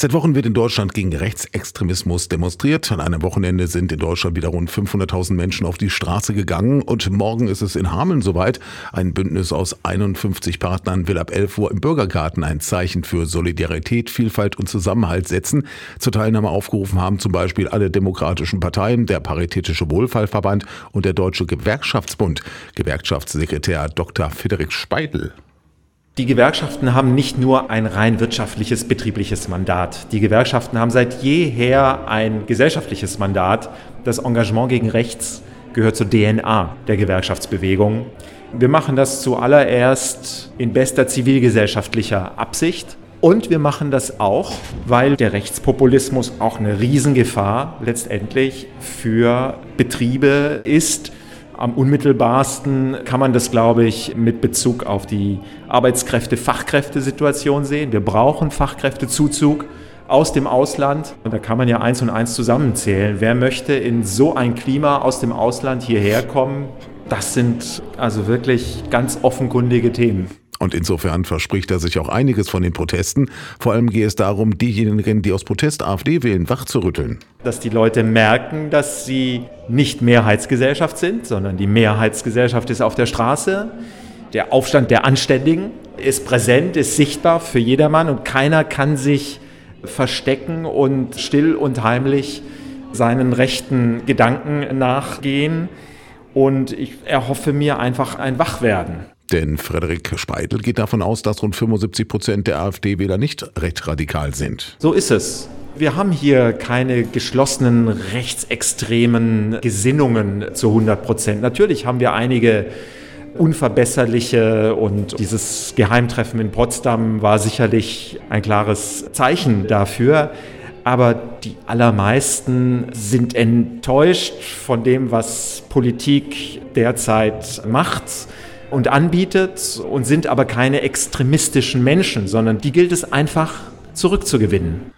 Seit Wochen wird in Deutschland gegen Rechtsextremismus demonstriert. An einem Wochenende sind in Deutschland wieder rund 500.000 Menschen auf die Straße gegangen und morgen ist es in Hameln soweit. Ein Bündnis aus 51 Partnern will ab 11 Uhr im Bürgergarten ein Zeichen für Solidarität, Vielfalt und Zusammenhalt setzen. Zur Teilnahme aufgerufen haben zum Beispiel alle demokratischen Parteien, der Paritätische Wohlfahrverband und der Deutsche Gewerkschaftsbund. Gewerkschaftssekretär Dr. Frederik Speidel. Die Gewerkschaften haben nicht nur ein rein wirtschaftliches, betriebliches Mandat. Die Gewerkschaften haben seit jeher ein gesellschaftliches Mandat. Das Engagement gegen rechts gehört zur DNA der Gewerkschaftsbewegung. Wir machen das zuallererst in bester zivilgesellschaftlicher Absicht. Und wir machen das auch, weil der Rechtspopulismus auch eine Riesengefahr letztendlich für Betriebe ist, am unmittelbarsten kann man das, glaube ich, mit Bezug auf die Arbeitskräfte-Fachkräftesituation sehen. Wir brauchen Fachkräftezuzug aus dem Ausland. Und da kann man ja eins und eins zusammenzählen. Wer möchte in so ein Klima aus dem Ausland hierher kommen? Das sind also wirklich ganz offenkundige Themen. Und insofern verspricht er sich auch einiges von den Protesten. Vor allem gehe es darum, diejenigen, die aus Protest AfD wählen, wachzurütteln. Dass die Leute merken, dass sie nicht Mehrheitsgesellschaft sind, sondern die Mehrheitsgesellschaft ist auf der Straße. Der Aufstand der Anständigen ist präsent, ist sichtbar für jedermann und keiner kann sich verstecken und still und heimlich seinen rechten Gedanken nachgehen. Und ich erhoffe mir einfach ein Wachwerden. Denn Frederik Speidel geht davon aus, dass rund 75 Prozent der AfD-Wähler nicht recht radikal sind. So ist es. Wir haben hier keine geschlossenen rechtsextremen Gesinnungen zu 100 Prozent. Natürlich haben wir einige unverbesserliche und dieses Geheimtreffen in Potsdam war sicherlich ein klares Zeichen dafür. Aber die allermeisten sind enttäuscht von dem, was Politik derzeit macht und anbietet und sind aber keine extremistischen Menschen, sondern die gilt es einfach zurückzugewinnen.